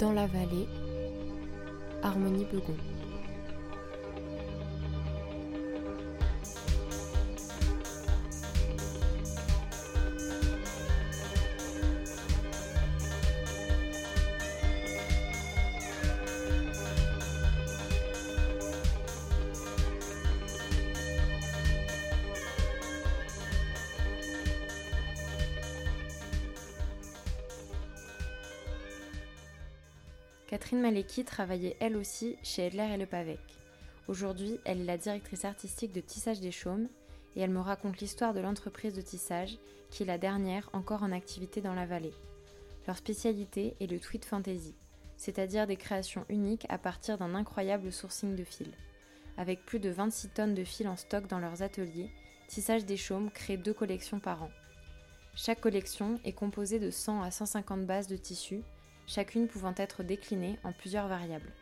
Dans la vallée, Harmonie Begon. Maleki travaillait elle aussi chez Edler et Le Pavec. Aujourd'hui, elle est la directrice artistique de Tissage des Chaumes et elle me raconte l'histoire de l'entreprise de tissage qui est la dernière encore en activité dans la vallée. Leur spécialité est le tweet fantasy, c'est-à-dire des créations uniques à partir d'un incroyable sourcing de fil. Avec plus de 26 tonnes de fil en stock dans leurs ateliers, Tissage des Chaumes crée deux collections par an. Chaque collection est composée de 100 à 150 bases de tissus chacune pouvant être déclinée en plusieurs variables.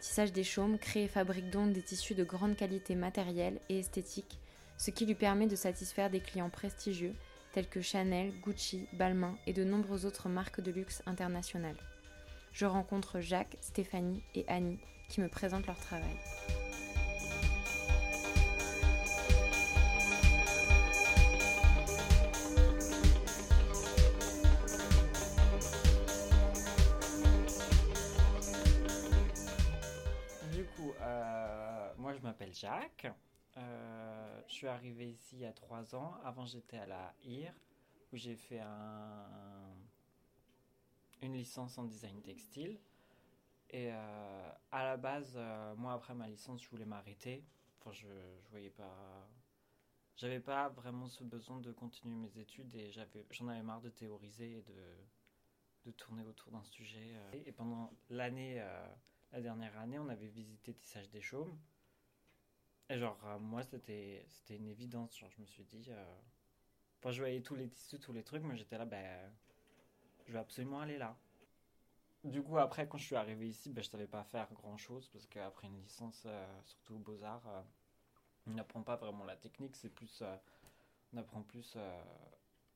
Tissage des Chaumes crée et fabrique donc des tissus de grande qualité matérielle et esthétique, ce qui lui permet de satisfaire des clients prestigieux tels que Chanel, Gucci, Balmain et de nombreuses autres marques de luxe internationales. Je rencontre Jacques, Stéphanie et Annie qui me présentent leur travail. Je m'appelle Jacques. Euh, je suis arrivé ici il y a trois ans. Avant, j'étais à la IR, où j'ai fait un, une licence en design textile. Et euh, à la base, euh, moi, après ma licence, je voulais m'arrêter. Enfin, je, je voyais pas. J'avais pas vraiment ce besoin de continuer mes études et j'en avais marre de théoriser et de tourner autour d'un sujet. Et pendant l'année, la dernière année, on avait visité Tissage des Chaumes. Et genre, euh, moi, c'était, une évidence. Genre, je me suis dit. Euh... Enfin, je voyais tous les tissus, tous les trucs, mais j'étais là, ben. je vais absolument aller là. Du coup, après, quand je suis arrivé ici, ben, je savais pas faire grand chose parce qu'après une licence, euh, surtout aux Beaux-Arts, on n'apprend pas vraiment la technique, c'est plus. on apprend plus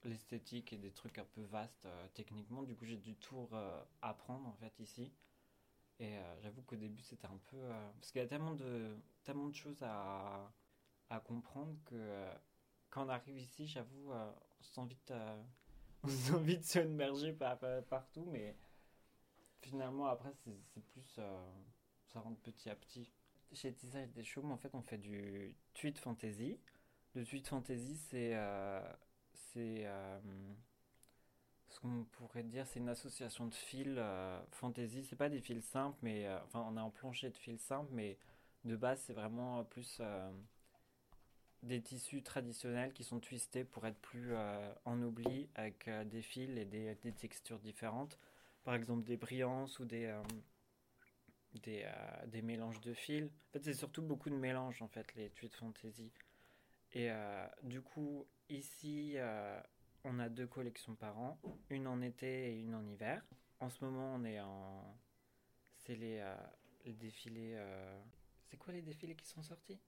l'esthétique et des trucs un peu vastes techniquement. Du coup, j'ai dû tout apprendre en fait ici. Et euh, j'avoue qu'au début, c'était un peu. Euh, parce qu'il y a tellement de, tellement de choses à, à comprendre que euh, quand on arrive ici, j'avoue, on se sent vite, se vite partout, mais finalement, après, c'est plus. ça rentre petit à petit. Chez Tissage des Chaumes, en fait, on fait du tweet fantasy. Le tweet fantasy, c'est. c'est ce qu'on pourrait dire, c'est une association de fils euh, fantasy. C'est pas des fils simples, mais euh, enfin, on est en plancher de fils simples, mais de base, c'est vraiment plus euh, des tissus traditionnels qui sont twistés pour être plus en oubli avec des fils et des, textures différentes. Par exemple, des brillances ou des des, des mélanges de fils. En fait, c'est surtout beaucoup de mélanges en fait les tweets fantasy. Et du coup, ici on a deux collections par an, une en été et une en hiver. En ce moment, on est en. C'est les, euh, les défilés. Euh, c'est quoi les défilés qui sont sortis?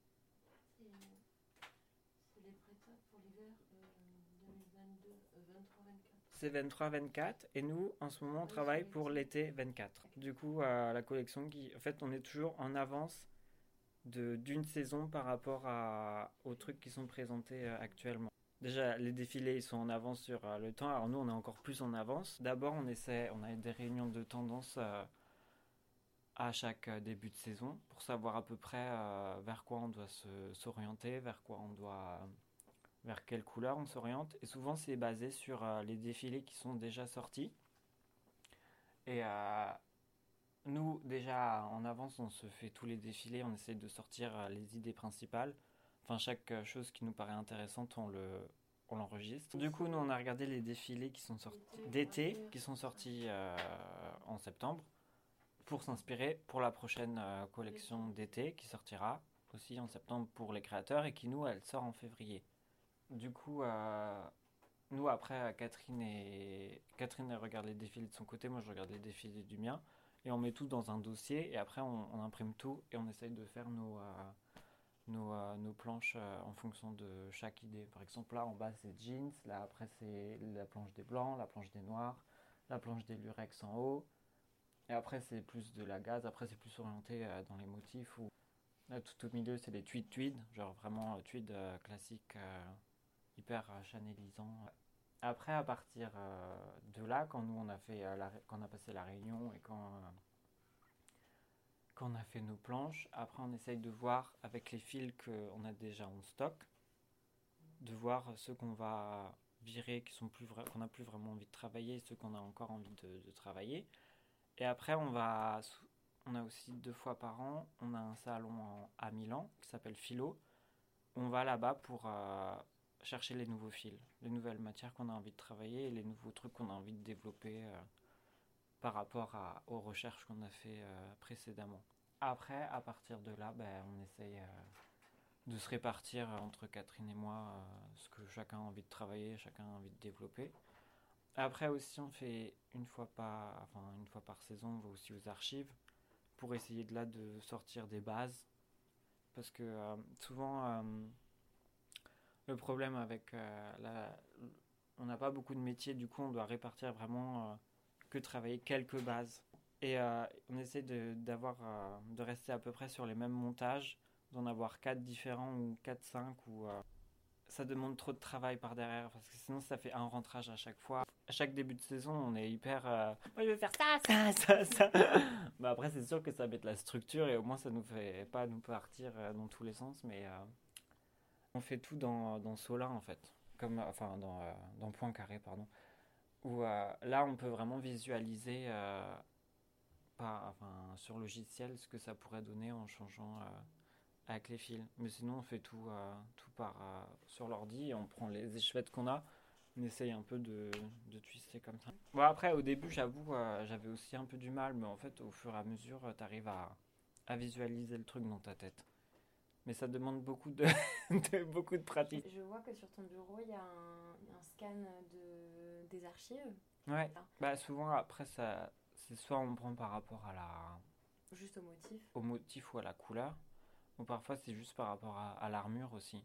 C'est les prêts pour l'hiver 2022, 23-24. C'est 23-24 et nous, en ce moment, on travaille pour l'été 24. Du coup, euh, la collection qui. En fait, on est toujours en avance d'une saison par rapport à, aux trucs qui sont présentés actuellement. Déjà, les défilés, ils sont en avance sur euh, le temps. Alors nous, on est encore plus en avance. D'abord, on essaie, on a des réunions de tendance euh, à chaque euh, début de saison pour savoir à peu près vers quoi on doit s'orienter, vers quoi on doit, vers quelle couleur on s'oriente. Et souvent, c'est basé sur les défilés qui sont déjà sortis. Et nous, déjà en avance, on se fait tous les défilés, on essaie de sortir les idées principales Enfin, chaque euh, chose qui nous paraît intéressante, on le, on l'enregistre. Du coup, nous, on a regardé les défilés qui sont sortis d'été, qui sont sortis euh, en septembre, pour s'inspirer pour la prochaine euh, collection d'été qui sortira aussi en septembre pour les créateurs et qui, nous, elle sort en février. Du coup, nous, après, Catherine et Catherine elle regarde les défilés de son côté, moi, je regarde les défilés du mien, et on met tout dans un dossier, et après, on, on imprime tout et on essaye de faire nos nos, euh, nos planches euh, en fonction de chaque idée. Par exemple, là en bas c'est jeans, là après c'est la planche des blancs, la planche des noirs, la planche des lurex en haut. Et après, c'est plus de la gaze. Après, c'est plus orienté euh, dans les motifs. Là, tout au milieu, c'est des tweed tweed, genre vraiment tweed classique, hyper chanelisant. Après, à partir de là, quand nous on a fait, la on a passé la réunion et quand quand on a fait nos planches, après on essaye de voir avec les fils qu'on a déjà en stock, de voir ceux qu'on va virer, qui sont plus qu'on n'a plus vraiment envie de travailler, ceux qu'on a encore envie de, travailler. Et après, on va, on a aussi deux fois par an, on a un salon à Milan qui s'appelle Philo. On va là-bas pour euh, chercher les nouveaux fils, les nouvelles matières qu'on a envie de travailler et les nouveaux trucs qu'on a envie de développer euh, par rapport aux recherches qu'on a fait euh, précédemment. Après, à partir de là, ben, on essaye euh, de se répartir entre Catherine et moi euh, ce que chacun a envie de travailler, chacun a envie de développer. Après aussi, on fait une fois par, saison, on va aussi aux archives pour essayer de là de sortir des bases. Parce que souvent, le problème avec on n'a pas beaucoup de métiers, du coup, on doit répartir vraiment que travailler quelques bases. Et euh, on essaie de, d'avoir, euh, de rester à peu près sur les mêmes montages, d'en avoir quatre différents ou 4 5 ou euh, ça demande trop de travail par derrière parce que sinon ça fait un rentrage à chaque fois. À chaque début de saison, on est hyper. euh, Moi, je veux faire ça, ça, ça, ça. bah après, c'est sûr que ça met de la structure et au moins ça nous fait pas nous partir dans tous les sens, mais euh, on fait tout dans, dans Solin en fait, comme enfin dans, euh, dans Point Carré, pardon. Euh, là, on peut vraiment visualiser euh, enfin, sur logiciel ce que ça pourrait donner en changeant. euh, avec les fils. Mais sinon, on fait tout, euh, par, sur l'ordi on prend les échevettes qu'on a. On essaye un peu de, de twister comme ça. Bon, après, au début, j'avoue, j'avais aussi un peu du mal, mais en fait, au fur et à mesure, tu arrives à, à visualiser le truc dans ta tête. Mais ça demande beaucoup de, beaucoup de pratique. Je vois que sur ton bureau, il y a un scan de, des archives, Ouais. Bah, souvent, après, ça, c'est soit on prend par rapport à la, juste au motif. au motif ou à la couleur, ou parfois c'est juste par rapport à, à l'armure aussi.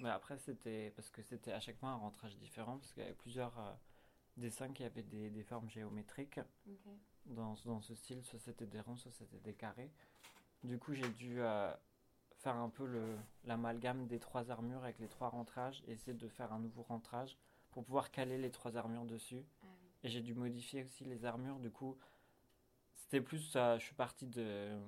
Mais après, c'était parce que c'était à chaque fois un rentrage différent, parce qu'il y avait plusieurs euh, dessins qui avaient des, des formes géométriques dans, dans ce style, soit c'était des ronds, soit c'était des carrés. Du coup, j'ai dû euh, faire un peu le- l'amalgame des trois armures avec les trois rentrages, et essayer de faire un nouveau rentrage pour pouvoir caler les trois armures dessus. Ah oui. Et j'ai dû modifier aussi les armures. Du coup, c'était plus. euh, je suis parti de,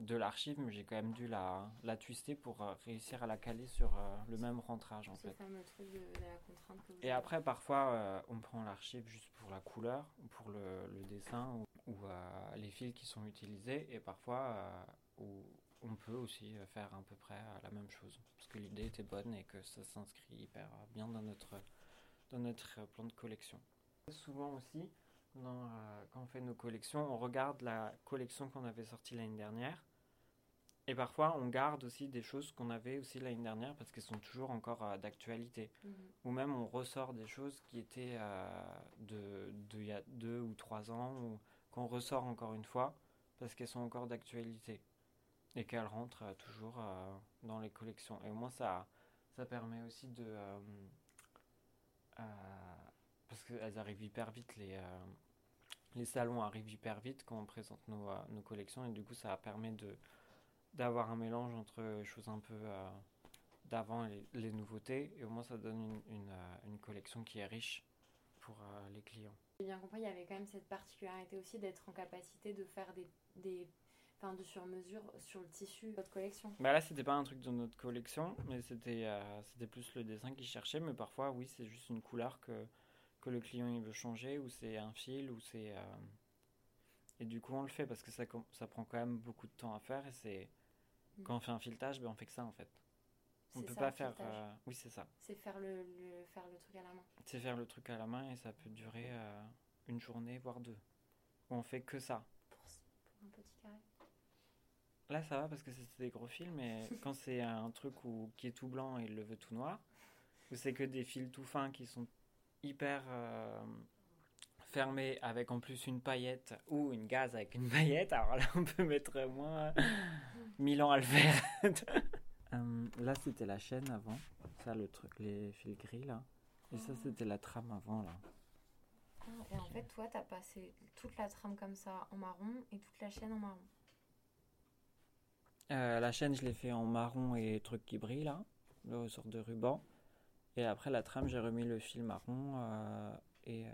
de l'archive, mais j'ai quand même dû la, la twister pour euh, réussir à la caler sur euh, le même rentrage en fait. fameux truc de, de la contrainte que vous Et avez. après, parfois, euh, on prend l'archive juste pour la couleur, ou pour le, le dessin, ou, ou, les fils qui sont utilisés. Et parfois, où on peut aussi faire à peu près la même chose. Parce que l'idée était bonne et que ça s'inscrit hyper bien dans notre, dans notre euh, plan de collection. Souvent aussi, dans, euh, quand on fait nos collections, on regarde la collection qu'on avait sortie l'année dernière. Et parfois, on garde aussi des choses qu'on avait aussi l'année dernière parce qu'elles sont toujours encore euh, d'actualité Mhm. ou même on ressort des choses qui étaient euh, de, de il y a deux ou trois ans ou qu'on ressort encore une fois parce qu'elles sont encore d'actualité et qu'elles rentrent toujours dans les collections et au moins ça ça permet aussi de parce qu'elles arrivent hyper vite les euh, les salons arrivent hyper vite quand on présente nos, euh, nos collections et du coup ça permet d'avoir un mélange entre choses un peu euh, d'avant et les nouveautés et au moins ça donne une, une, euh, collection qui est riche pour euh, les clients. J'ai bien compris, il y avait quand même cette particularité aussi d'être en capacité de faire des, des de sur-mesure sur le tissu de votre collection. Bah là c'était pas un truc de notre collection mais c'était euh, c'était plus le dessin qu'ils cherchaient mais parfois oui c'est juste une couleur que, que le client il veut changer ou c'est un fil ou c'est euh, et du coup on le fait parce que ça, ça prend quand même beaucoup de temps à faire et c'est Mm. quand on fait un filetage ben on fait que ça en fait. On C'est peut ça, pas faire euh, oui c'est ça. C'est faire le, le- faire le truc à la main. C'est faire le truc à la main et ça peut durer une journée voire deux. Où on fait que ça. Pour, pour un petit carré. Là, ça va parce que c'est des gros fils, mais quand c'est un truc où, qui est tout blanc et il le veut tout noir, ou c'est que des fils tout fins qui sont hyper euh, fermés avec en plus une paillette ou une gaze avec une paillette, alors là, on peut mettre moins Milan à le faire. Euh, là, c'était la chaîne avant, ça, le truc, les fils gris là, et ça, Oh. c'était la trame avant là. Et en fait, toi, t'as passé toute la trame comme ça en marron et toute la chaîne en marron. Euh, la chaîne, je l'ai fait en marron et truc qui brille là, le sort de ruban. Et après la trame, j'ai remis le fil marron euh, et. euh,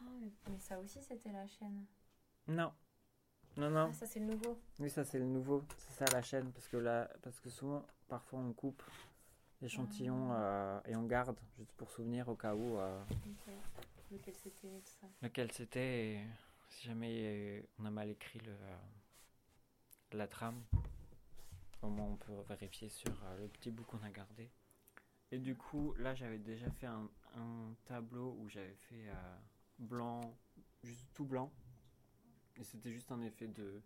Ah, mais, mais ça aussi, c'était la chaîne. Non, non, non. Ah, ça, c'est le nouveau. Oui, ça c'est le nouveau. C'est ça la chaîne parce que là, parce que souvent, parfois on coupe l'échantillon euh, et on garde juste pour souvenir au cas où. Lequel c'était et tout ça? lequel c'était. Si jamais on a mal écrit le la trame, au moins on peut vérifier sur euh, le petit bout qu'on a gardé. Et du coup, là j'avais déjà fait un, tableau où j'avais fait euh, blanc, juste tout blanc. Et c'était juste un effet de.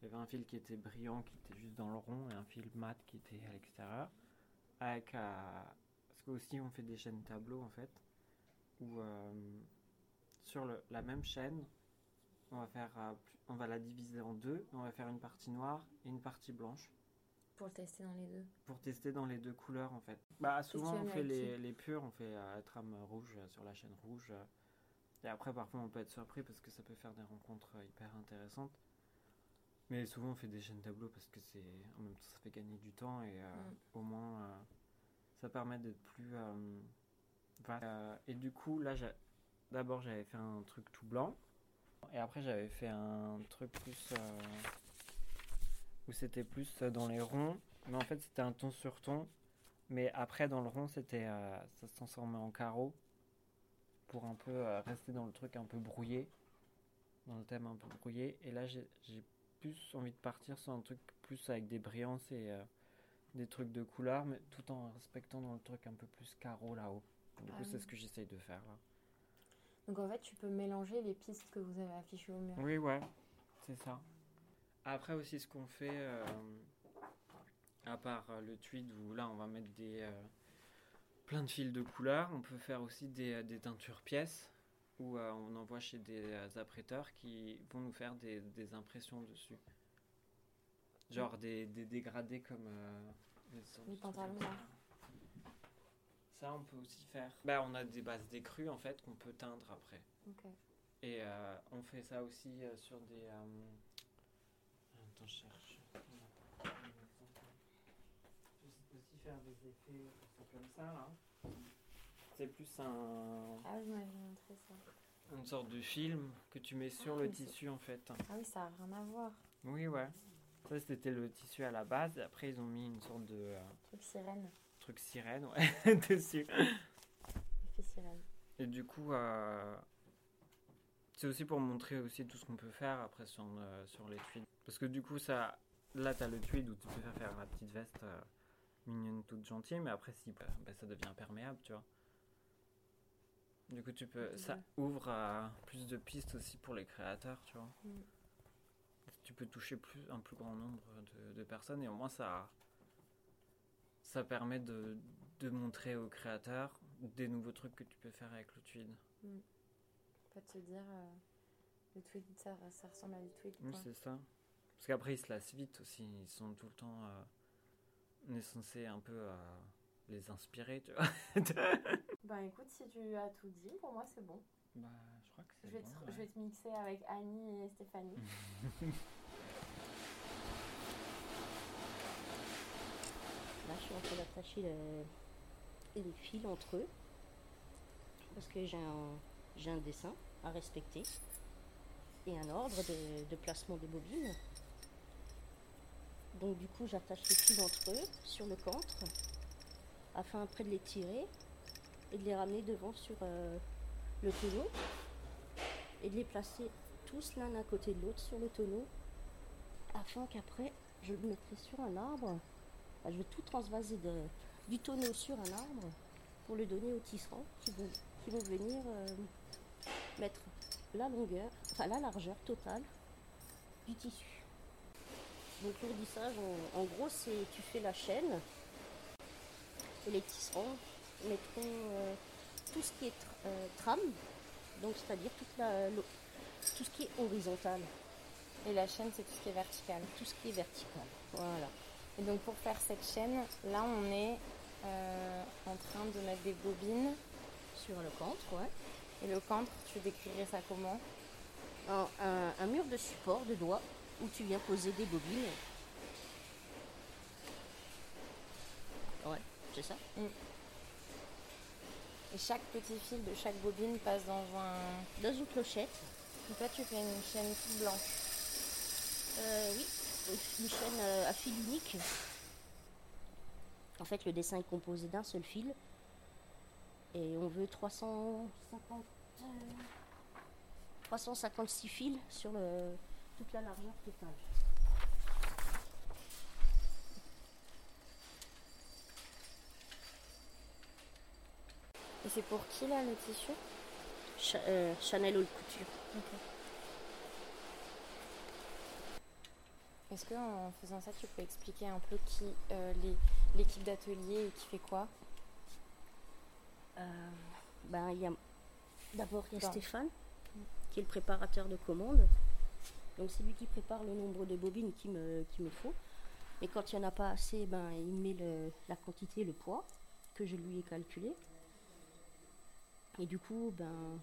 Il y avait un fil qui était brillant, qui était juste dans le rond, et un fil mat qui était à l'extérieur. Avec. euh, parce qu'aussi on fait des chaînes tableaux en fait, où sur la même chaîne, on va, faire, on va la diviser en deux, on va faire une partie noire et une partie blanche Pour le tester dans les deux. pour tester dans les deux couleurs en fait. Bah souvent on fait les, les purs, on fait euh, la trame rouge euh, sur la chaîne rouge. euh, et après parfois on peut être surpris parce que ça peut faire des rencontres euh, hyper intéressantes. Mais souvent on fait des chaînes tableaux parce que c'est en même temps ça fait gagner du temps et euh, Mm. au moins euh, ça permet d'être plus euh, vaste. Euh, et du coup là d'abord j'avais fait un truc tout blanc et après j'avais fait un truc plus euh, où c'était plus euh, dans les ronds mais en fait c'était un ton sur ton mais après dans le rond c'était euh, ça se transformait en carreau pour un peu euh, rester dans le truc un peu brouillé dans le thème un peu brouillé et là j'ai plus envie de partir sur un truc plus avec des brillances et euh, des trucs de couleur mais tout en respectant dans le truc un peu plus carreau là-haut du Ah coup c'est oui. ce que j'essaye de faire là Donc en fait, tu peux mélanger les pistes que vous avez affichées au mur. Oui, ouais, c'est ça. Après aussi, ce qu'on fait, euh, à part euh, le tweed où là on va mettre des euh, plein de fils de couleurs, on peut faire aussi des, des teintures pièces où euh, on envoie chez des apprêteurs qui vont nous faire des, des impressions dessus. Genre des, des dégradés comme les, pantalons, ça. On peut aussi faire. Bah, on a des bases d'écrue en fait qu'on peut teindre après. Ok. Et on fait ça aussi sur des. Cherche. Je aussi faire des effets c'est comme ça là. C'est plus un, Ah oui, montré ça. une sorte de film que tu mets sur Ah, le tissu en fait. Ah oui, ça a rien à voir. Oui, ouais. Ça c'était le tissu à la base. Et après ils ont mis une sorte de euh, Truc sirène. truc sirène ouais, dessus. Effet sirène. Et du coup, euh, c'est aussi pour montrer aussi tout ce qu'on peut faire après sur, euh, sur les tweeds. Parce que du coup, ça, là, tu as le tweed où tu peux faire, faire la petite veste euh, mignonne, toute gentille, mais après, si, bah, bah, ça devient imperméable, tu vois. Du coup, tu peux, ça ouvre à plus de pistes aussi pour les créateurs, tu vois. Mm. Tu peux toucher plus, un plus grand nombre de, de personnes et au moins ça, ça permet de, de montrer aux créateurs des nouveaux trucs que tu peux faire avec le tweed. Pas de se dire, euh, le tweed, ça, ça ressemble à du tweed. Oui, c'est ça. Parce qu'après, ils se lassent vite aussi. Ils sont tout le temps. euh, on est censé un peu euh, les inspirer, tu vois. Ben écoute, si tu as tout dit, pour moi c'est bon. bah, je crois que Je c'est vais, bon. te, ouais. je vais te mixer avec Annie et Stéphanie. Là, je suis en train d'attacher le- les fils entre eux. Parce que j'ai un, j'ai un dessin à respecter. Et un ordre de, placement des bobines. Donc du coup, j'attache les fils entre eux sur le camtre. Afin après de les tirer et de les ramener devant sur euh, le tonneau. Et de les placer tous l'un à côté de l'autre sur le tonneau. Afin qu'après, je le mettrai sur un arbre je vais tout transvaser du tonneau sur un arbre pour le donner aux tisserands qui vont, qui vont venir euh, mettre la longueur, enfin la largeur totale du tissu. Donc l'ourdissage, en, en gros, c'est tu fais la chaîne et les tisserands mettront euh, tout ce qui est tr- euh, trame, donc c'est-à-dire tout ce qui est horizontal, Et la chaîne, c'est tout ce qui est vertical. tout ce qui est vertical. Voilà. Et donc pour faire cette chaîne, là on est euh, en train de mettre des bobines. Sur le camtre, ouais. Et le cambre, tu décrirais ça comment? Un, un- un mur de support de doigts où tu viens poser des bobines. Ouais, c'est ça. Et chaque petit fil de chaque bobine passe dans un. Dans une clochette. Et toi, tu fais une chaîne toute blanche. Euh, oui, une chaîne euh, à fil unique. En fait, le dessin est composé d'un seul fil. Et on veut 350, euh, 356 fils sur toute la largeur totale. Et c'est pour qui là le tissu Cha- euh, Chanel Haute Couture. Est-ce que en faisant ça, tu peux expliquer un peu qui euh, l'équipe d'atelier et qui fait quoi? Euh, ben, y a d'abord il y a. Stéphane qui est le préparateur de commandes. Donc c'est lui qui prépare le nombre de bobines qu'il me, qu'il me faut. Et quand il n'y en a pas assez, ben, il met le- la quantité, le poids que je lui ai calculé. Et du coup, ben,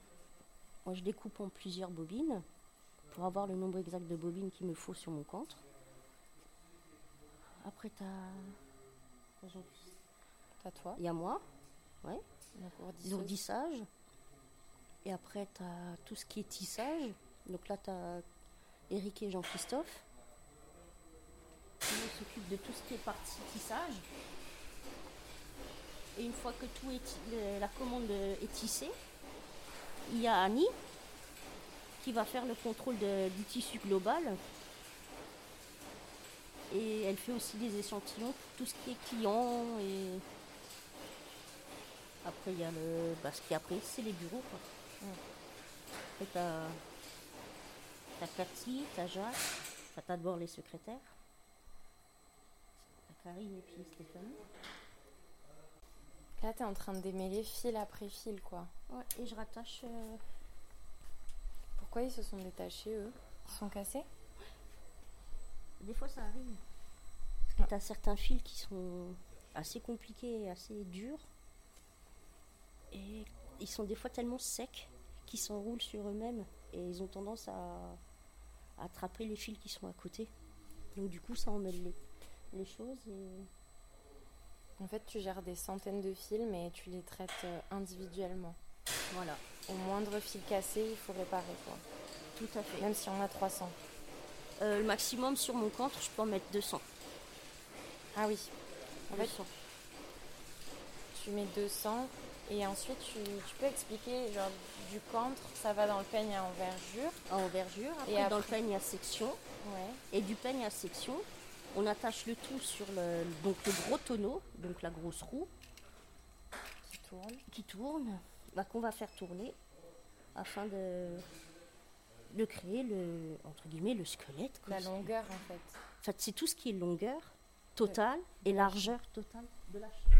moi je découpe en plusieurs bobines pour avoir le nombre exact de bobines qu'il me faut sur mon contre. Après, tu T'as toi il y a moi, donc ourdisseuse. l'ourdissage. Et après, tu as tout ce qui est tissage. Donc là, tu as Eric et Jean-Christophe. Qui eux s'occupent de tout ce qui est partie tissage. Et une fois que tout est, la commande est tissée, il y a Annie qui va faire le contrôle de- du tissu global. Et elle fait aussi des échantillons pour tout ce qui est client et après, il y a le. Bah, ce qui est après, c'est les bureaux. Quoi. Après, t'as. T'as Cathy, t'as Jacques, t'as d'abord les secrétaires. T'as Karine et puis Stéphanie. Là, t'es en train de démêler fil après fil, quoi. Ouais, et je rattache. euh, Pourquoi ils se sont détachés, eux? Ils sont cassés? Des fois, ça arrive. Parce que t'as certains fils qui sont assez compliqués et assez durs. Et ils sont des fois tellement secs qu'ils s'enroulent sur eux-mêmes. Et ils ont tendance à, à attraper les fils qui sont à côté. Donc, du coup, ça emmêle les, les choses. Et En fait, tu gères des centaines de fils, mais tu les traites euh, individuellement. voilà, Au moindre fil cassé, il faut réparer, quoi. tout à fait. Même si on a 300. Euh, le maximum sur mon compte, je peux en mettre 200. Ah oui. En fait, 200. tu mets 200 et ensuite tu, tu peux expliquer, genre du contre, ça va dans le peigne à envergure. en envergure. Après, Et dans le peigne à section. Ouais. Et du peigne à section, on attache le tout sur le, donc le gros tonneau, donc la grosse roue Qui tourne. qui tourne, bah, qu'on va faire tourner afin de, de créer le, entre guillemets, le squelette. quoi. La longueur, en fait. En fait, c'est tout ce qui est longueur totale et largeur totale de la chaîne.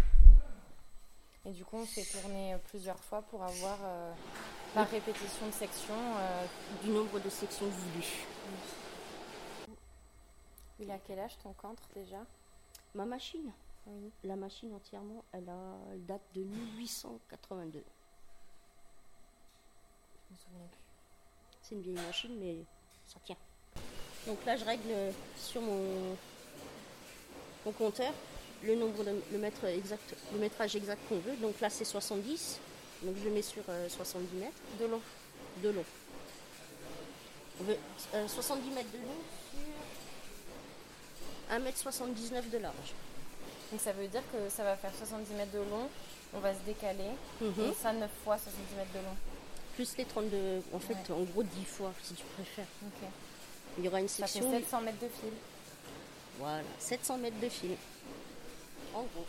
Et du coup, on fait tourner euh, plusieurs fois pour avoir, euh, par répétition de section, euh, Du nombre de sections voulues. il a quel âge ton contre déjà? Ma machine, Oui. la machine entièrement, elle, a, elle date de 1882. Je me souviens plus. C'est une vieille machine, mais ça tient. Donc là, je règle sur mon, mon compteur le nombre de, le, mètre exact, le métrage exact qu'on veut. Donc là, c'est 70. Donc je le mets sur euh, 70 mètres De long. de long. On veut euh, 70 mètres de long sur 1 mètre 79 de large. Donc ça veut dire que ça va faire 70 mètres de long, on va se décaler, et ça 9 fois 70 mètres de long. Plus les 32, en fait, Ouais. en gros 10 fois si tu préfères. Ok. Il y aura une Ça fait section. 700 mètres de fil. Voilà, 700 mètres de fil. En gros.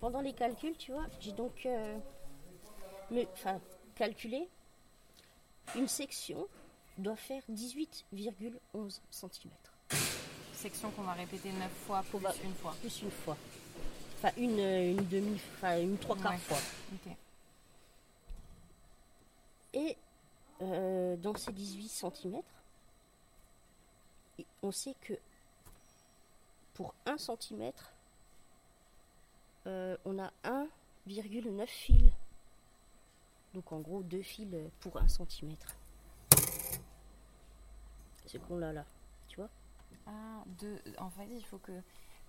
Pendant les calculs, tu vois, j'ai donc euh, me- calculé une section doit faire 18,11 cm. Section qu'on va répéter 9 fois plus une fois. Plus une fois. Enfin, une, euh, une demi, enfin, une trois quarts Ouais. fois. Et euh, dans ces 18 cm, on sait que pour 1 cm, euh, on a 1,9 fils. Donc en gros, deux fils pour 1 cm. C'est qu'on l'a là. Tu vois? Ah, deux. En fait, il faut que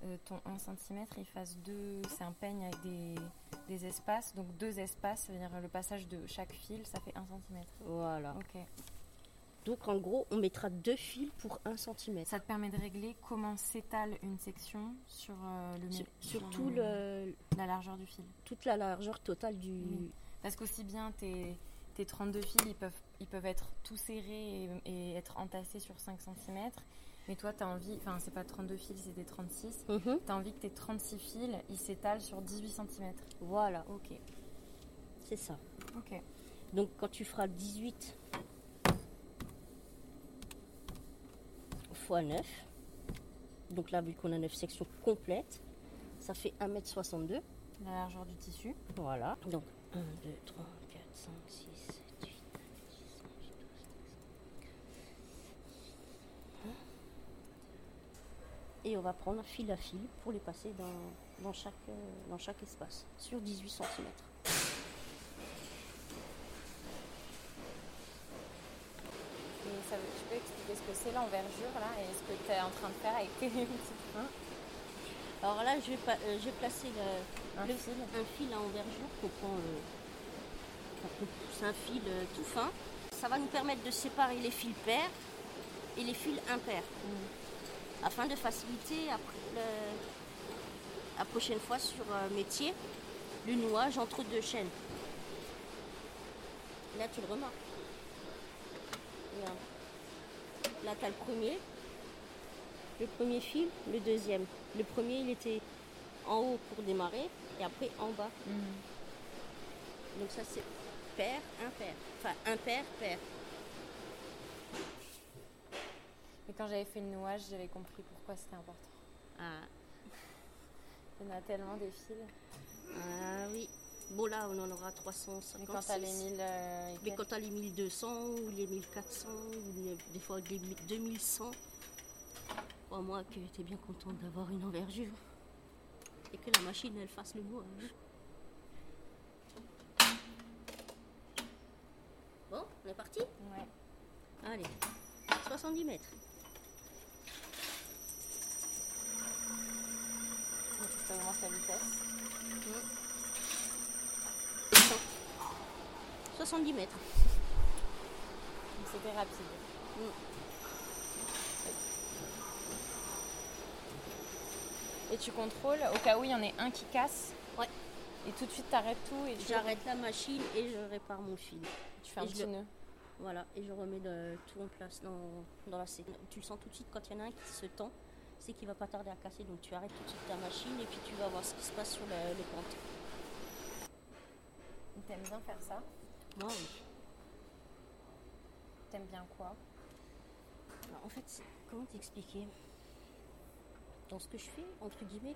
euh, ton 1 cm il fasse deux. C'est un peigne avec des, des espaces. Donc deux espaces, ça veut dire le passage de chaque fil, ça fait 1 cm. Voilà. Ok. Donc en gros, on mettra deux fils pour 1 cm. Ça te permet de régler comment s'étale une section sur, euh, le, Sur, sur sur tout le, la largeur du fil. toute la largeur totale du. Parce qu'aussi bien tes, tes 32 fils, ils peuvent, ils peuvent être tout serrés et, et être entassés sur 5 cm. Mais toi, tu as envie, enfin, c'est pas 32 fils, c'est des 36. Mhm. Tu as envie que tes 36 fils, ils s'étalent sur 18 cm. Voilà, Ok. c'est ça. Ok. Donc quand tu feras 18 fois 9, donc là vu qu'on a 9 sections complètes, ça fait 1m62. La largeur du tissu. Voilà. Donc 1, 2, 3, 4, 5, 6, 7, 8, 9, 10, 11, 12, 13. Et on va prendre fil à fil pour les passer dans, dans, chaque, euh, dans chaque espace sur 18 cm. Et ça veut, tu peux expliquer ce que c'est l'envergure là et ce que tu es en train de faire avec tes petites mains Alors là, je vais, pa- euh, je vais placer le, Un le- fil. un fil à envergure qu'on prend. euh, qu'on- c'est un fil euh, tout fin. Ça va nous permettre de séparer les fils pairs et les fils impairs. Afin de faciliter après le- la prochaine fois sur métier le nouage entre deux chaînes. Là, tu le remarques. Là, tu as le premier. Le premier fil, le deuxième. Le premier, il était en haut pour démarrer et après en bas. Donc ça, c'est pair, impair. Enfin, impair, pair. Et quand j'avais fait le nouage, j'avais compris pourquoi c'était important. Ah, Il y en a tellement des fils. ah oui. Bon, là, on en aura 356. Mais quand t'as les 1000 euh, Mais quelques- quand t'as les 1200 ou les 1400 ou des fois les 2100, crois-moi que t'es bien contente d'avoir une envergure et que la machine elle fasse le nouage. Bon, on est parti? Ouais. Allez, 70 mètres. Donc ça augmente la vitesse. 70 mètres. Donc c'était rapide. Et tu contrôles au cas où il y en ait un qui casse. Ouais. Et tout de suite t'arrêtes tout et tu, J'arrête la machine et je répare mon fil. tu fais un et petit le- nœud. Voilà, et je remets tout en place dans, dans la série. Tu le sens tout de suite quand il y en a un qui se tend, c'est qu'il va pas tarder à casser. Donc tu arrêtes tout de suite ta machine et puis tu vas voir ce qui se passe sur le, le compte. T'aimes bien faire ça Moi, oui. T'aimes bien quoi? Alors, en fait, comment t'expliquer? Dans ce que je fais, entre guillemets,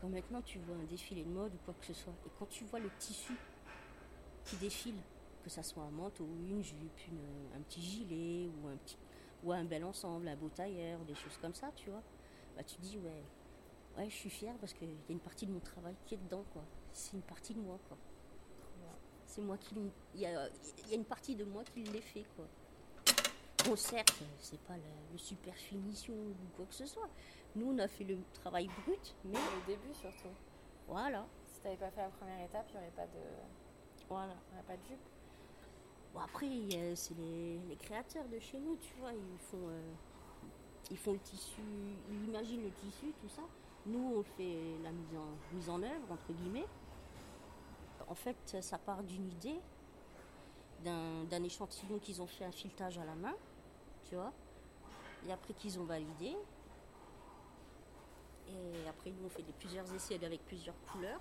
quand maintenant tu vois un défilé de mode ou quoi que ce soit, et quand tu vois le tissu qui défile, que ça soit un manteau, une jupe, une- un petit gilet ou un, petit, ou un bel ensemble, un beau tailleur, des choses comme ça, tu vois, bah tu te dis ouais, ouais, je suis fière parce qu'il y a une partie de mon travail qui est dedans, quoi. C'est une partie de moi, quoi. C'est moi qui. Il y a, il y a une partie de moi qui l'ai fait, quoi. Bon, certes, c'est pas le, le super finition ou quoi que ce soit. Nous, on a fait le travail brut, mais Au début surtout. voilà. Si t'avais pas fait la première étape, il n'y aurait pas de, Voilà. il aurait pas de jupe. Bon, après, c'est les, les créateurs de chez nous, tu vois, ils font, euh, ils font le tissu, ils imaginent le tissu, tout ça. Nous, on fait la mise en, mise en œuvre, entre guillemets. En fait, ça part d'une idée, d'un échantillon qu'ils ont fait un filetage à la main, tu vois. Et après qu'ils ont validé. Et après, nous, on fait des, plusieurs essais avec plusieurs couleurs.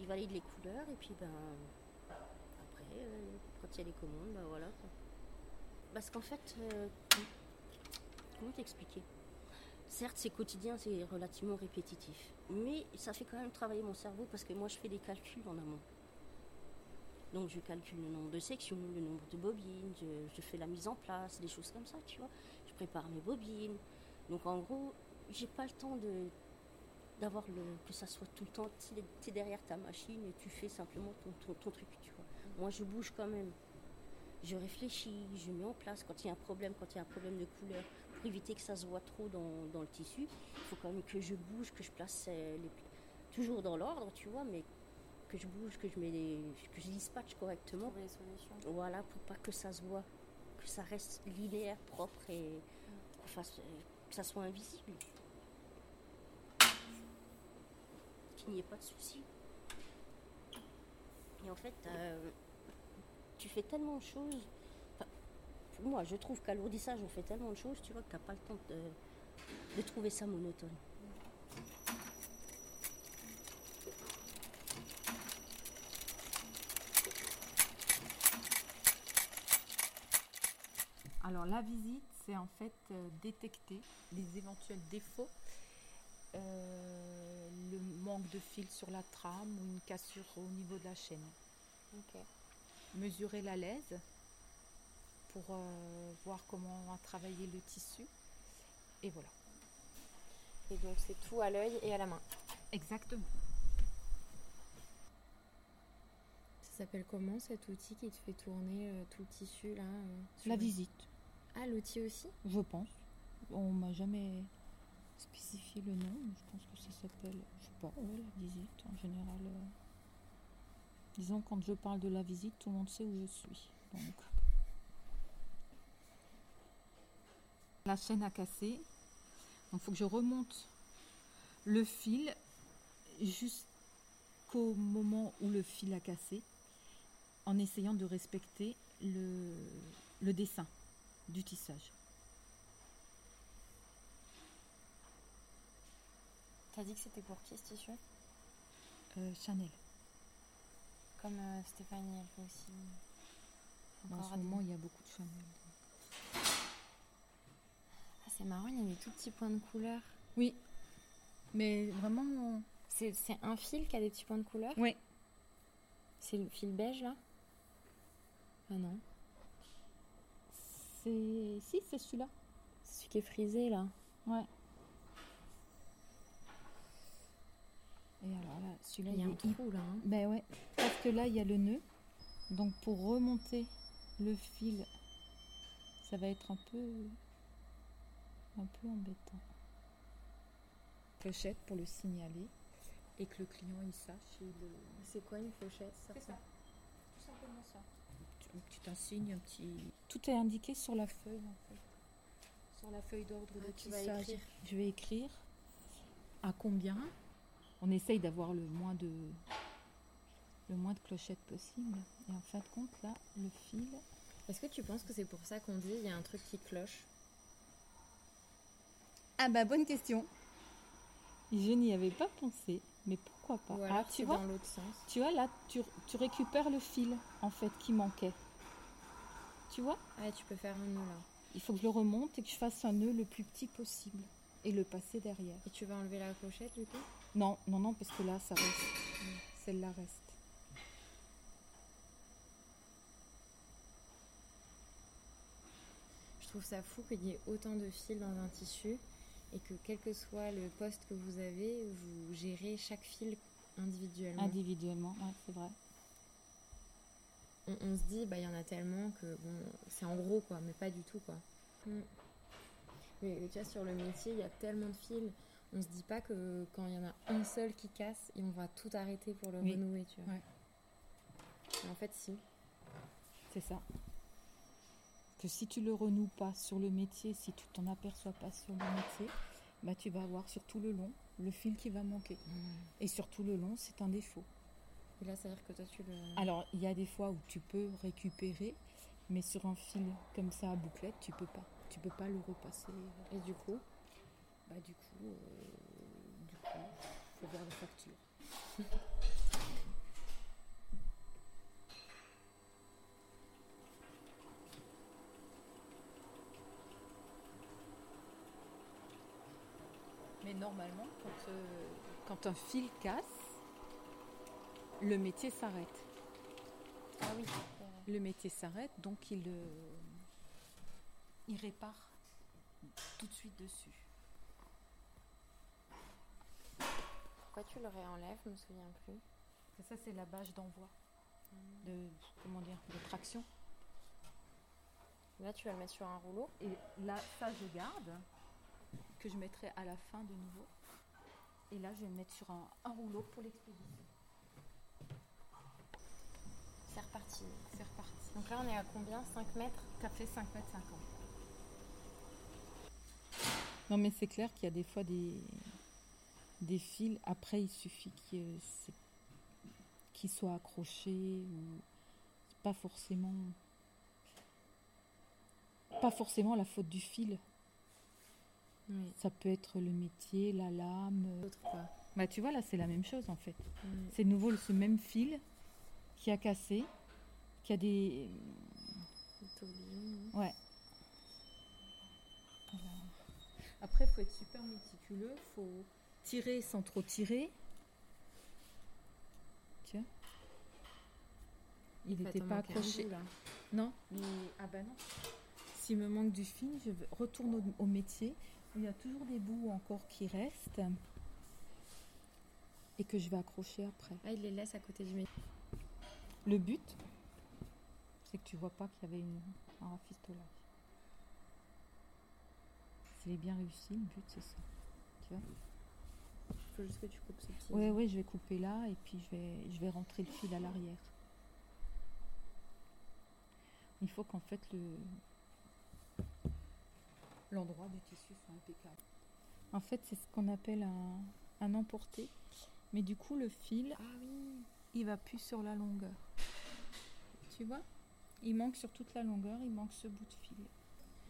Ils valident les couleurs et puis, ben, après, euh, quand il y a les commandes, bah voilà. Parce qu'en fait, euh, comment t'expliquer? Certes, c'est quotidien, c'est relativement répétitif. Mais ça fait quand même travailler mon cerveau parce que moi, je fais des calculs en amont. Donc, je calcule le nombre de sections, le nombre de bobines, je, fais la mise en place, des choses comme ça, tu vois. Je prépare mes bobines. Donc, en gros, j'ai pas le temps d'avoir que ça soit tout le temps tu es derrière ta machine et tu fais simplement ton truc tu vois moi je bouge quand même je réfléchis je mets en place quand il y a un problème quand il y a un problème de couleur pour éviter que ça se voit trop dans, dans le tissu. Il faut quand même que je bouge que je place euh, les toujours dans l'ordre tu vois mais que je bouge que je mets les, que je dispatche correctement. Trouver les solutions. voilà pour pas que ça se voit que ça reste linéaire propre et qu'on fasse- que ça soit invisible. Qu'il n'y ait pas de souci et en fait euh, tu fais tellement de choses moi je trouve qu'à l'ourdissage on fait tellement de choses tu vois que t'as pas le temps de, de trouver ça monotone. Alors la visite, c'est en fait euh, détecter les éventuels défauts, euh, le manque de fil sur la trame ou une cassure au niveau de la chaîne. Mesurer la lèse pour euh, voir comment on va travailler le tissu. Et voilà. Et donc c'est tout à l'œil et à la main. Exactement. Ça s'appelle comment cet outil qui te fait tourner euh, tout le tissu là euh, sur La le- visite, Ah l'outil aussi? Je pense. On m'a jamais spécifié le nom, mais je pense que ça s'appelle, je sais pas, ouais, la visite en général. euh. Disons, quand je parle de la visite, tout le monde sait où je suis. Donc. La chaîne a cassé. Donc, il faut que je remonte le fil jusqu'au moment où le fil a cassé, en essayant de respecter le, le dessin du tissage. T'as dit que c'était pour qui ce tissu? Euh, Chanel. Comme euh, Stéphanie, elle fait aussi. En ce moment, il y a beaucoup de Chanel. C'est marrant, il y a des tout petits points de couleur. Oui, mais vraiment. C'est un fil qui a des petits points de couleur Oui. C'est le fil beige là Ah non, C'est. Si, c'est celui-là. c'est celui qui est frisé là. Ouais. Et alors là, celui-là, Il y a un trou là. hein. Ben ouais, parce que là, il y a le nœud. Donc pour remonter le fil, ça va être un peu un peu embêtant. Clochette pour le signaler et que le client il sache. le- C'est quoi une clochette ça C'est ça. Tout simplement ça. Un petit insigne, un petit. Tout est indiqué sur la feuille en fait. Sur la feuille d'ordre de Ah, tu vas tissage. écrire. Je vais écrire à combien? On essaye d'avoir le moins de le moins de clochettes possible. Et en fin de compte, là, le fil. Est-ce que tu penses que c'est pour ça qu'on dit il y a un truc qui cloche? Ah bah bonne question. Je n'y avais pas pensé, mais pourquoi pas Ou Ah, alors tu c'est vois, dans l'autre sens tu vois là, tu, tu récupères le fil en fait qui manquait. Tu vois Ah, tu peux faire un nœud là. Il faut que je le remonte et que je fasse un nœud le plus petit possible et le passer derrière. Et tu vas enlever la clochette du coup? Non, non, non, parce que là, ça reste. Celle-là reste. Je trouve ça fou qu'il y ait autant de fils dans un tissu et que quel que soit le poste que vous avez, vous gérez chaque fil individuellement. Individuellement, ouais, c'est vrai. on, on se dit, bah il y en a tellement que bon, c'est en gros quoi, mais pas du tout quoi. Mm. Mais tu vois, sur le métier, il y a tellement de fils. On se dit pas que quand il y en a un seul qui casse, on va tout arrêter pour le Oui. renouer, tu vois. Ouais. En fait, si. C'est ça. Que si tu le renoues pas sur le métier, si tu t'en aperçois pas sur le métier, bah tu vas avoir sur tout le long le fil qui va manquer. Et sur tout le long, c'est un défaut. Et là, ça veut dire que toi, tu le. Alors, il y a des fois où tu peux récupérer, mais sur un fil comme ça à bouclette, tu peux pas. Tu peux pas le repasser. Et du coup, Bah du coup, euh, du coup, faut voir la facture. Mais normalement, quand, euh, quand un fil casse, le métier s'arrête. ah oui, Le métier s'arrête, donc il, euh, il répare tout de suite dessus. tu le réenlèves Je me souviens plus. Et ça, c'est la bâche d'envoi, de, comment dire, de traction. Là, tu vas le mettre sur un rouleau. Et là, ça, je garde, que je mettrai à la fin de nouveau. Et là, je vais le mettre sur un, un rouleau pour l'expédition. C'est reparti. C'est reparti. Donc là, on est à combien? 5 mètres? Ça fait 5 mètres 50. Non, mais c'est clair qu'il y a des fois des, des fils. Après, il suffit qu'ils soient accrochés ou pas forcément pas forcément la faute du fil. Oui. Ça peut être le métier, la lame. quoi. Bah tu vois là, c'est la même chose en fait. Mm. C'est de nouveau ce même fil qui a cassé, qui a des Le. Ouais. Voilà. Après, il faut être super méticuleux. faut tirer sans trop tirer. Tiens. Il n'était pas accroché. là. Non, mais ah bah non. S'il me manque du fil, je retourne au, au métier. Il y a toujours des bouts encore qui restent et que je vais accrocher après. Ah, il les laisse à côté du métier. Le but, c'est que tu vois pas qu'il y avait une, un rafistolage. S'il est bien réussi, le but c'est ça. Tu vois Il faut juste que tu coupes ce petit. Ouais, ouais, je vais couper là et puis je vais, je vais rentrer le fil à l'arrière. Il faut qu'en fait le l'endroit du tissu soit impeccable. En fait, c'est ce qu'on appelle un, un emporté. Mais du coup, le fil, Ah oui. il va plus sur la longueur. Tu vois? Il manque sur toute la longueur, il manque ce bout de fil.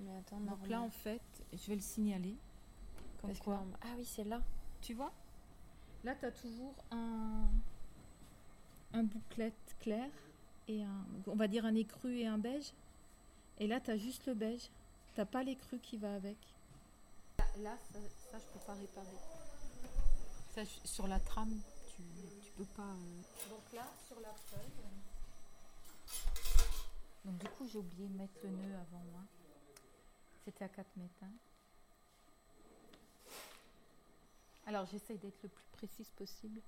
Mais attends, Donc normal. là, en fait, je vais le signaler. Comme Parce que quoi Ah oui, c'est là. Tu vois? Là, tu as toujours un, un bouclette clair et un, on va dire un écru et un beige. Et là, tu as juste le beige. T'as pas l'écru qui va avec. Là, ça, ça, je peux pas réparer. Ça, sur la trame, tu, tu peux pas. euh. Donc là, sur la feuille. Donc du coup, j'ai oublié de mettre le nœud avant. hein. C'était à 4 mètres. hein. Alors j'essaye d'être le plus précise possible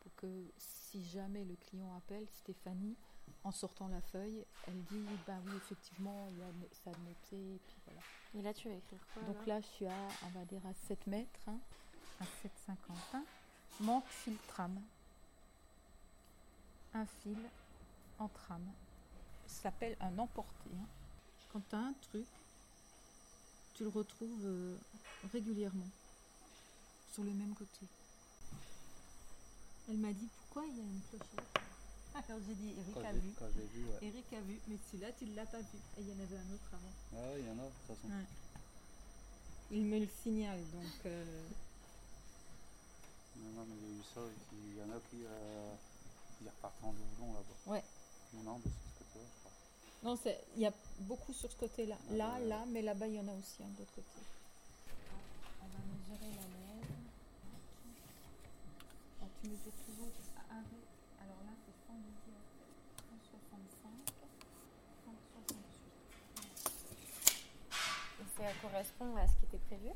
pour que si jamais le client appelle Stéphanie, en sortant la feuille, elle dit bah oui effectivement il y a ça a noté et puis voilà. Et là, tu vas écrire quoi Donc là je suis à on va dire à 7 mètres, hein, à 7,50. hein. Manque fil trame. Un fil en trame. Ça s'appelle un emporté. hein. Quand tu as un truc, tu le retrouves euh, régulièrement sur le même côté. Elle m'a dit pourquoi il y a une clochette? Alors j'ai dit Eric Quand a vu. quand je l'ai vu, ouais. Eric a vu, mais celui-là tu ne l'as pas vu. Et il y en avait un autre avant. Ah ouais, il y en a, de toute façon. Ouais. Il me le signale donc. euh, Non, non, mais j'ai eu ça, et puis il y en a qui, euh, qui repartent en doublon là-bas. Ouais. Non, non, mais c'est ce côté-là, je crois. Non, c'est- il y a beaucoup sur ce côté-là. Ah Là, ouais. là, mais là-bas il y en a aussi un de l'autre côté. On va mesurer la lèvre. Alors, tu mesures toujours avec. Alors là, c'est 110 en fait. 165, 168. Et correspond à ce qui était prévu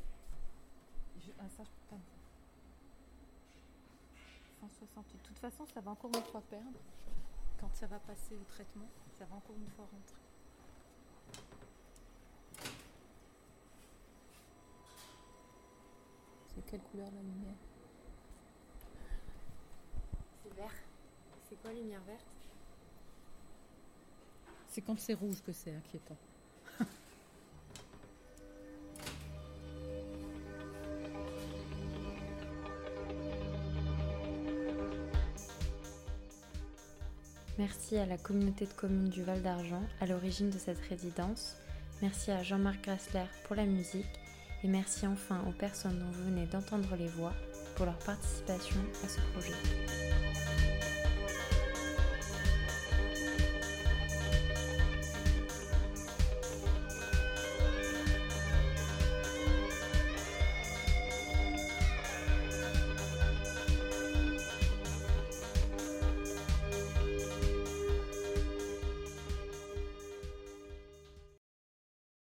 Je, ah, ça, je peux pas dire. 168. De toute façon, ça va encore une fois perdre. Quand ça va passer au traitement, ça va encore une fois rentrer. C'est quelle couleur la lumière C'est vert. C'est quoi, lumière verte? C'est quand c'est rouge que c'est inquiétant. Merci à la communauté de communes du Val d'Argent à l'origine de cette résidence. Merci à Jean-Marc Grassler pour la musique. Et merci enfin aux personnes dont vous venez d'entendre les voix pour leur participation à ce projet.